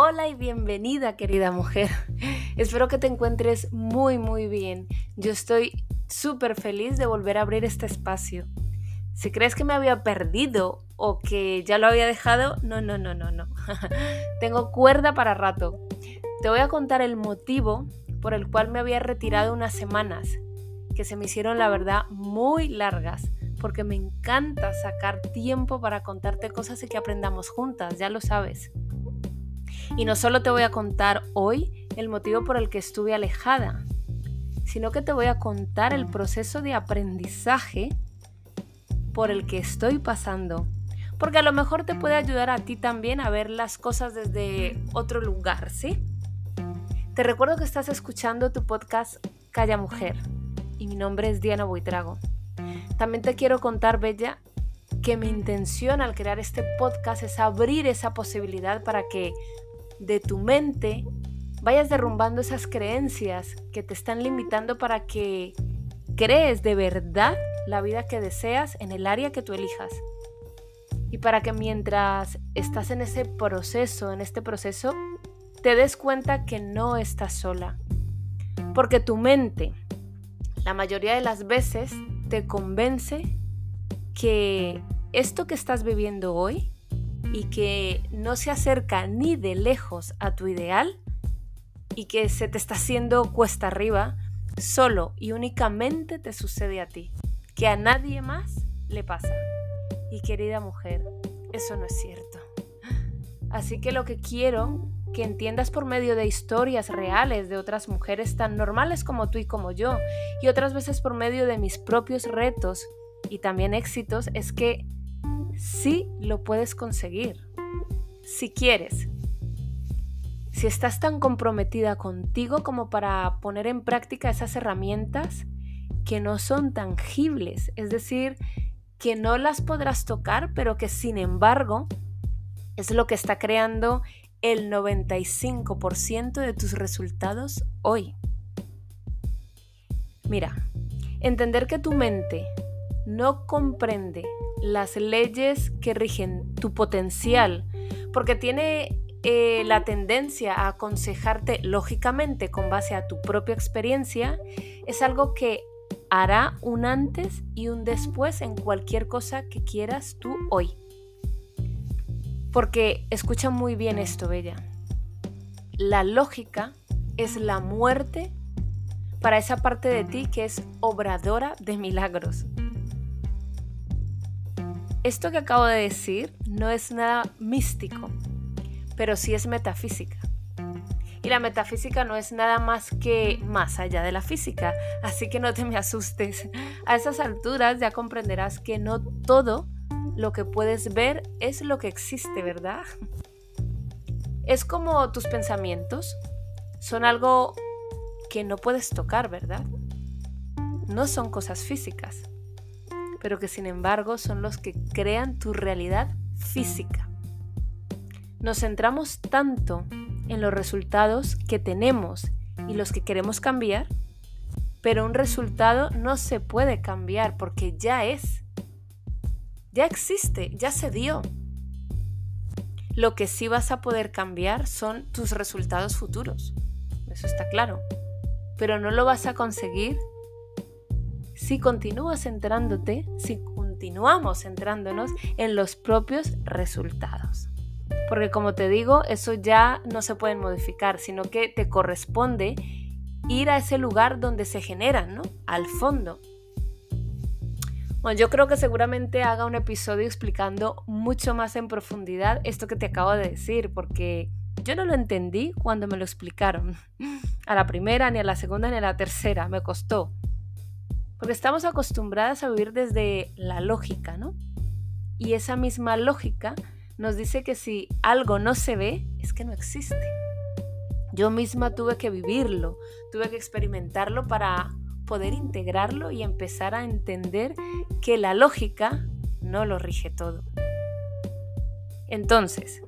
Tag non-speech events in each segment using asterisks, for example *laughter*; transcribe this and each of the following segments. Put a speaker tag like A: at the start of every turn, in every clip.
A: Hola y bienvenida querida mujer. *laughs* Espero que te encuentres muy muy bien. Yo estoy súper feliz de volver a abrir este espacio. Si crees que me había perdido o que ya lo había dejado, no, no, no, no, no. *laughs* Tengo cuerda para rato. Te voy a contar el motivo por el cual me había retirado unas semanas, que se me hicieron la verdad muy largas, porque me encanta sacar tiempo para contarte cosas y que aprendamos juntas, ya lo sabes. Y no solo te voy a contar hoy el motivo por el que estuve alejada, sino que te voy a contar el proceso de aprendizaje por el que estoy pasando. Porque a lo mejor te puede ayudar a ti también a ver las cosas desde otro lugar, ¿sí? Te recuerdo que estás escuchando tu podcast Calla Mujer y mi nombre es Diana Buitrago. También te quiero contar, Bella, que mi intención al crear este podcast es abrir esa posibilidad para que de tu mente vayas derrumbando esas creencias que te están limitando para que crees de verdad la vida que deseas en el área que tú elijas. Y para que mientras estás en ese proceso, en este proceso, te des cuenta que no estás sola. Porque tu mente, la mayoría de las veces, te convence que esto que estás viviendo hoy y que no se acerca ni de lejos a tu ideal y que se te está haciendo cuesta arriba, solo y únicamente te sucede a ti, que a nadie más le pasa. Y querida mujer, eso no es cierto. Así que lo que quiero que entiendas por medio de historias reales de otras mujeres tan normales como tú y como yo, y otras veces por medio de mis propios retos y también éxitos, es que sí lo puedes conseguir. Si quieres. Si estás tan comprometida contigo como para poner en práctica esas herramientas que no son tangibles, es decir, que no las podrás tocar, pero que sin embargo es lo que está creando el 95% de tus resultados hoy. Mira, entender que tu mente no comprende las leyes que rigen tu potencial, porque tiene eh, la tendencia a aconsejarte lógicamente con base a tu propia experiencia, es algo que hará un antes y un después en cualquier cosa que quieras tú hoy. Porque escucha muy bien esto, Bella. La lógica es la muerte para esa parte de ti que es obradora de milagros. Esto que acabo de decir no es nada místico, pero sí es metafísica. Y la metafísica no es nada más que más allá de la física, así que no te me asustes. A esas alturas ya comprenderás que no todo lo que puedes ver es lo que existe, ¿verdad? Es como tus pensamientos, son algo que no puedes tocar, ¿verdad? No son cosas físicas pero que sin embargo son los que crean tu realidad física. Nos centramos tanto en los resultados que tenemos y los que queremos cambiar, pero un resultado no se puede cambiar porque ya es, ya existe, ya se dio. Lo que sí vas a poder cambiar son tus resultados futuros, eso está claro, pero no lo vas a conseguir si continúas centrándote, si continuamos centrándonos en los propios resultados. Porque como te digo, eso ya no se puede modificar, sino que te corresponde ir a ese lugar donde se generan, ¿no? Al fondo. Bueno, yo creo que seguramente haga un episodio explicando mucho más en profundidad esto que te acabo de decir, porque yo no lo entendí cuando me lo explicaron. *laughs* A la primera, ni a la segunda, ni a la tercera. Me costó. Porque estamos acostumbradas a vivir desde la lógica, ¿no? Y esa misma lógica nos dice que si algo no se ve, es que no existe. Yo misma tuve que vivirlo, tuve que experimentarlo para poder integrarlo y empezar a entender que la lógica no lo rige todo. Entonces,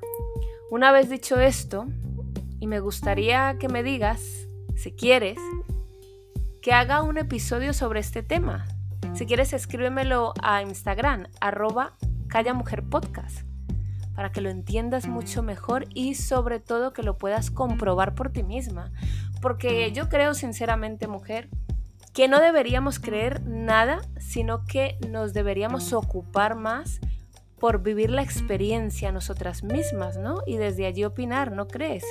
A: una vez dicho esto, y me gustaría que me digas, si quieres, que haga un episodio sobre este tema. Si quieres, escríbemelo a Instagram, arroba Calla Mujer Podcast, para que lo entiendas mucho mejor y sobre todo que lo puedas comprobar por ti misma. Porque yo creo sinceramente, mujer, que no deberíamos creer nada, sino que nos deberíamos ocupar más por vivir la experiencia nosotras mismas, ¿no? Y desde allí opinar, ¿no crees?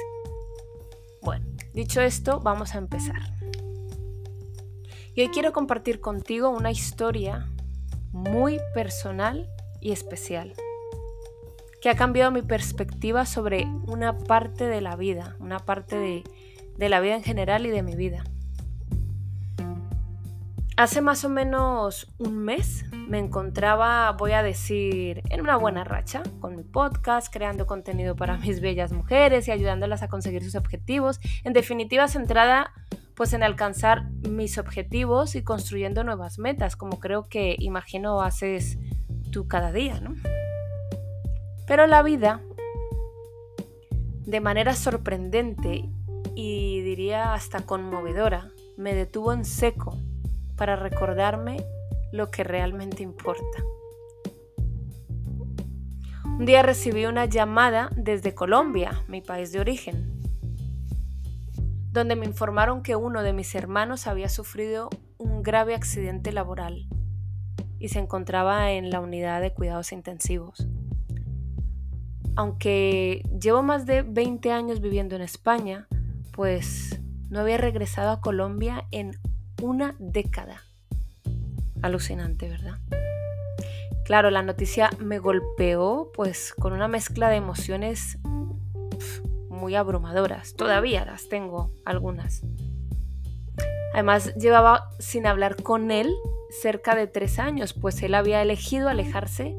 A: Bueno, dicho esto, vamos a empezar. Y hoy quiero compartir contigo una historia muy personal y especial, que ha cambiado mi perspectiva sobre una parte de la vida, una parte de, de la vida en general y de mi vida. Hace más o menos un mes me encontraba, voy a decir, en una buena racha con mi podcast, creando contenido para *laughs* mis bellas mujeres y ayudándolas a conseguir sus objetivos. En definitiva, centrada pues en alcanzar mis objetivos y construyendo nuevas metas, como creo que imagino haces tú cada día, ¿no? Pero la vida, de manera sorprendente y diría hasta conmovedora, me detuvo en seco para recordarme lo que realmente importa. Un día recibí una llamada desde Colombia, mi país de origen, donde me informaron que uno de mis hermanos había sufrido un grave accidente laboral y se encontraba en la unidad de cuidados intensivos. Aunque llevo más de 20 años viviendo en España, pues no había regresado a Colombia en una década. Alucinante, ¿verdad? Claro, la noticia me golpeó pues con una mezcla de emociones muy abrumadoras. Todavía las tengo algunas. Además, llevaba sin hablar con él cerca de tres años, pues él había elegido alejarse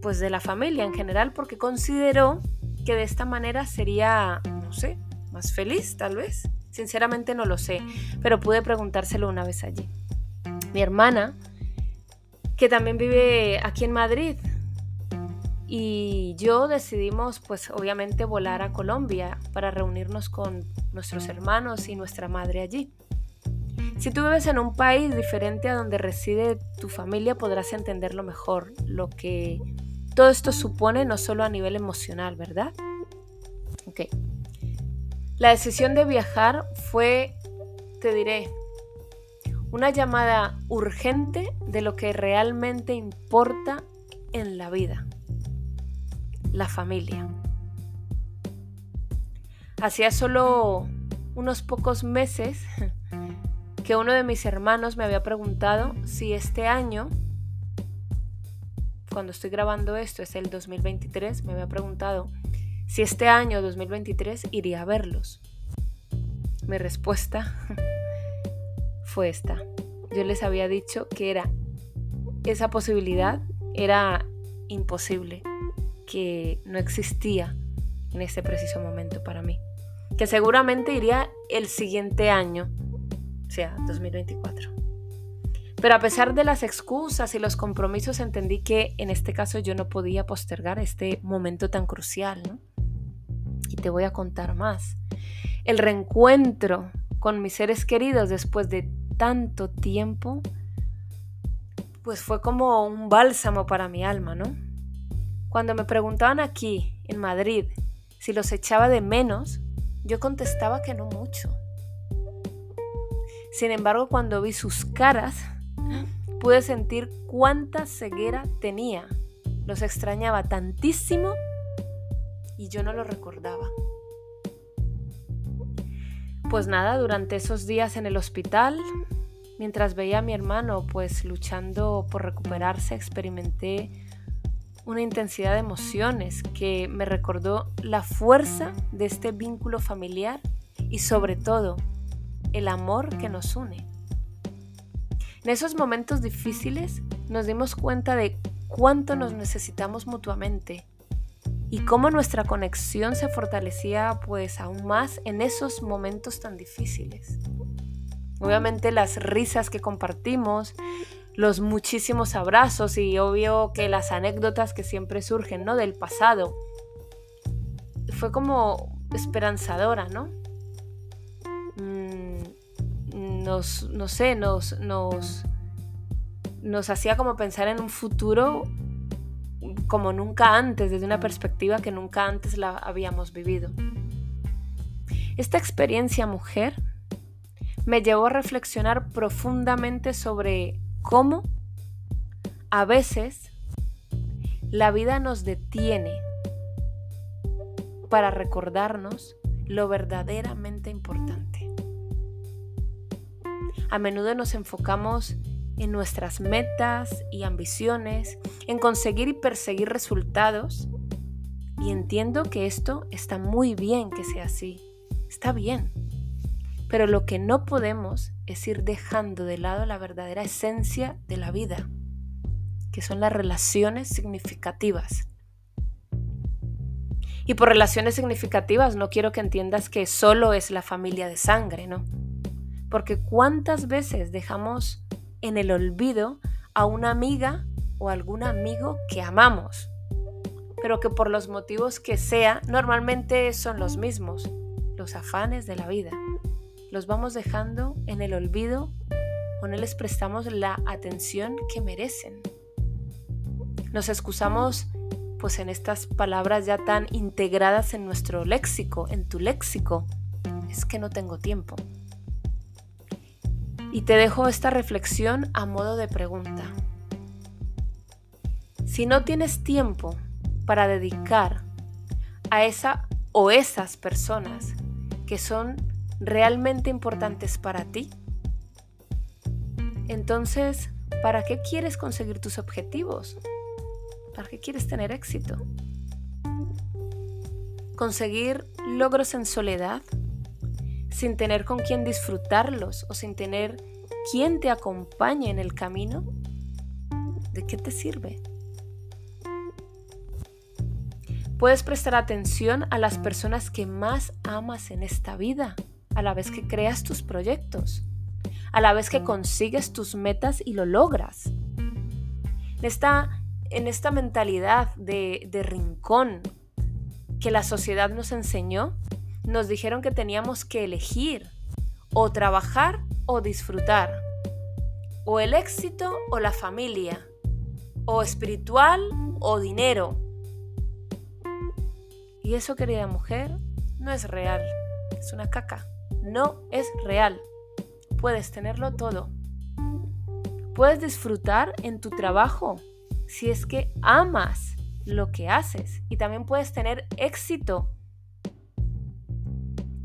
A: pues de la familia en general porque consideró que de esta manera sería, no sé, más feliz tal vez. Sinceramente no lo sé, pero pude preguntárselo una vez allí. Mi hermana, que también vive aquí en Madrid, y yo decidimos pues obviamente volar a Colombia para reunirnos con nuestros hermanos y nuestra madre allí. Si tú vives en un país diferente a donde reside tu familia podrás entenderlo mejor, lo que todo esto supone no solo a nivel emocional, ¿verdad? Ok. La decisión de viajar fue, te diré, una llamada urgente de lo que realmente importa en la vida, la familia. Hacía solo unos pocos meses *laughs* que uno de mis hermanos me había preguntado si este año, cuando estoy grabando esto, es el 2023, me había preguntado si este año 2023 iría a verlos. Mi respuesta *laughs* fue esta. Yo les había dicho que era esa posibilidad era imposible, que no existía en ese preciso momento para mí. Que seguramente iría el siguiente año, o sea, 2024. Pero a pesar de las excusas y los compromisos, entendí que en este caso yo no podía postergar este momento tan crucial, ¿no? y te voy a contar más. El reencuentro con mis seres queridos después de tanto tiempo, pues fue como un bálsamo para mi alma, ¿no? Cuando me preguntaban aquí, en Madrid, si los echaba de menos, yo contestaba que no mucho. Sin embargo, cuando vi sus caras, pude sentir cuánta ceguera tenía. Los extrañaba tantísimo y yo no lo recordaba. Pues nada, durante esos días en el hospital, mientras veía a mi hermano pues luchando por recuperarse, experimenté una intensidad de emociones que me recordó la fuerza de este vínculo familiar y sobre todo el amor que nos une. En esos momentos difíciles nos dimos cuenta de cuánto nos necesitamos mutuamente y cómo nuestra conexión se fortalecía pues aún más en esos momentos tan difíciles. Obviamente las risas que compartimos, los muchísimos abrazos y obvio que las anécdotas que siempre surgen, ¿no? Del pasado. Fue como esperanzadora, ¿no? Mm, nos, no sé, nos, nos, nos hacía como pensar en un futuro como nunca antes, desde una perspectiva que nunca antes la habíamos vivido. Esta experiencia mujer me llevó a reflexionar profundamente sobre cómo a veces la vida nos detiene para recordarnos lo verdaderamente importante. A menudo nos enfocamos en nuestras metas y ambiciones, en conseguir y perseguir resultados. Y entiendo que esto está muy bien que sea así. Está bien. Pero lo que no podemos es ir dejando de lado la verdadera esencia de la vida, que son las relaciones significativas. Y por relaciones significativas no quiero que entiendas que solo es la familia de sangre, ¿no? Porque cuántas veces dejamos en el olvido a una amiga o algún amigo que amamos, pero que por los motivos que sea, normalmente son los mismos, los afanes de la vida. Los vamos dejando en el olvido o no les prestamos la atención que merecen. Nos excusamos pues en estas palabras ya tan integradas en nuestro léxico, en tu léxico. Es que no tengo tiempo. Y te dejo esta reflexión a modo de pregunta. Si no tienes tiempo para dedicar a esa o esas personas que son realmente importantes para ti, entonces, ¿para qué quieres conseguir tus objetivos? ¿Para qué quieres tener éxito? Conseguir logros en soledad sin tener con quién disfrutarlos o sin tener quien te acompañe en el camino, ¿de qué te sirve? Puedes prestar atención a las personas que más amas en esta vida, a la vez que creas tus proyectos, a la vez que consigues tus metas y lo logras. En esta, en esta mentalidad de, de rincón que la sociedad nos enseñó, nos dijeron que teníamos que elegir o trabajar o disfrutar, o el éxito o la familia, o espiritual o dinero. Y eso, querida mujer, no es real, es una caca, no es real. Puedes tenerlo todo. Puedes disfrutar en tu trabajo si es que amas lo que haces y también puedes tener éxito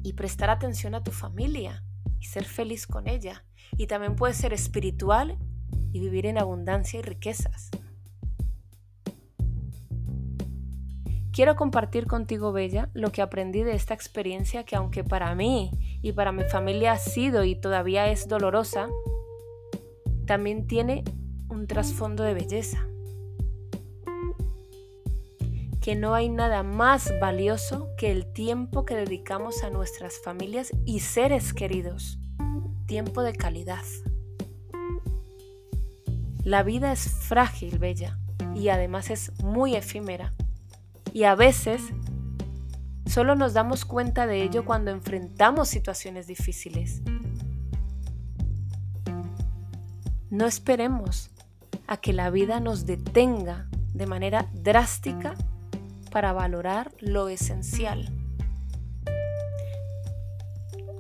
A: y prestar atención a tu familia y ser feliz con ella. Y también puedes ser espiritual y vivir en abundancia y riquezas. Quiero compartir contigo, Bella, lo que aprendí de esta experiencia que aunque para mí y para mi familia ha sido y todavía es dolorosa, también tiene un trasfondo de belleza que no hay nada más valioso que el tiempo que dedicamos a nuestras familias y seres queridos. Tiempo de calidad. La vida es frágil, bella, y además es muy efímera. Y a veces solo nos damos cuenta de ello cuando enfrentamos situaciones difíciles. No esperemos a que la vida nos detenga de manera drástica para valorar lo esencial.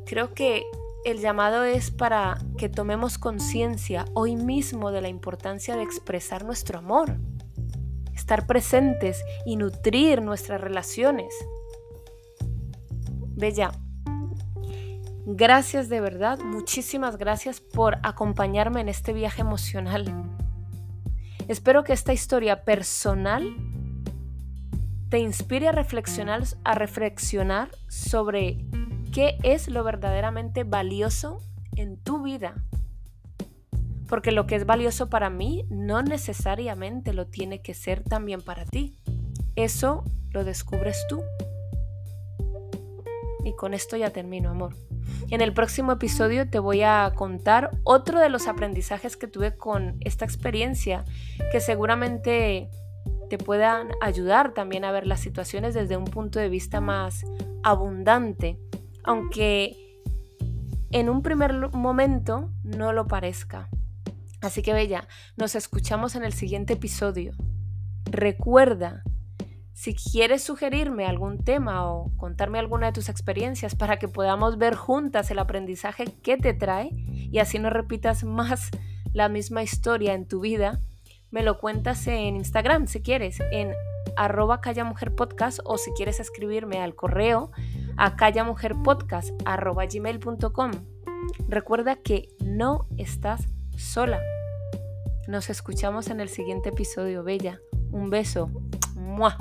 A: Creo que el llamado es para que tomemos conciencia hoy mismo de la importancia de expresar nuestro amor, estar presentes y nutrir nuestras relaciones. Bella, gracias de verdad, muchísimas gracias por acompañarme en este viaje emocional. Espero que esta historia personal te inspire a reflexionar, sobre qué es lo verdaderamente valioso en tu vida. Porque lo que es valioso para mí no necesariamente lo tiene que ser también para ti. Eso lo descubres tú. Y con esto ya termino, amor. En el próximo episodio te voy a contar otro de los aprendizajes que tuve con esta experiencia que seguramente te puedan ayudar también a ver las situaciones desde un punto de vista más abundante, aunque en un primer momento no lo parezca. Así que bella, nos escuchamos en el siguiente episodio. Recuerda, si quieres sugerirme algún tema o contarme alguna de tus experiencias para que podamos ver juntas el aprendizaje que te trae y así no repitas más la misma historia en tu vida, me lo cuentas en Instagram si quieres, en arroba callamujerpodcast o si quieres escribirme al correo a callamujerpodcast. Recuerda que no estás sola. Nos escuchamos en el siguiente episodio, Bella. Un beso. ¡Mua!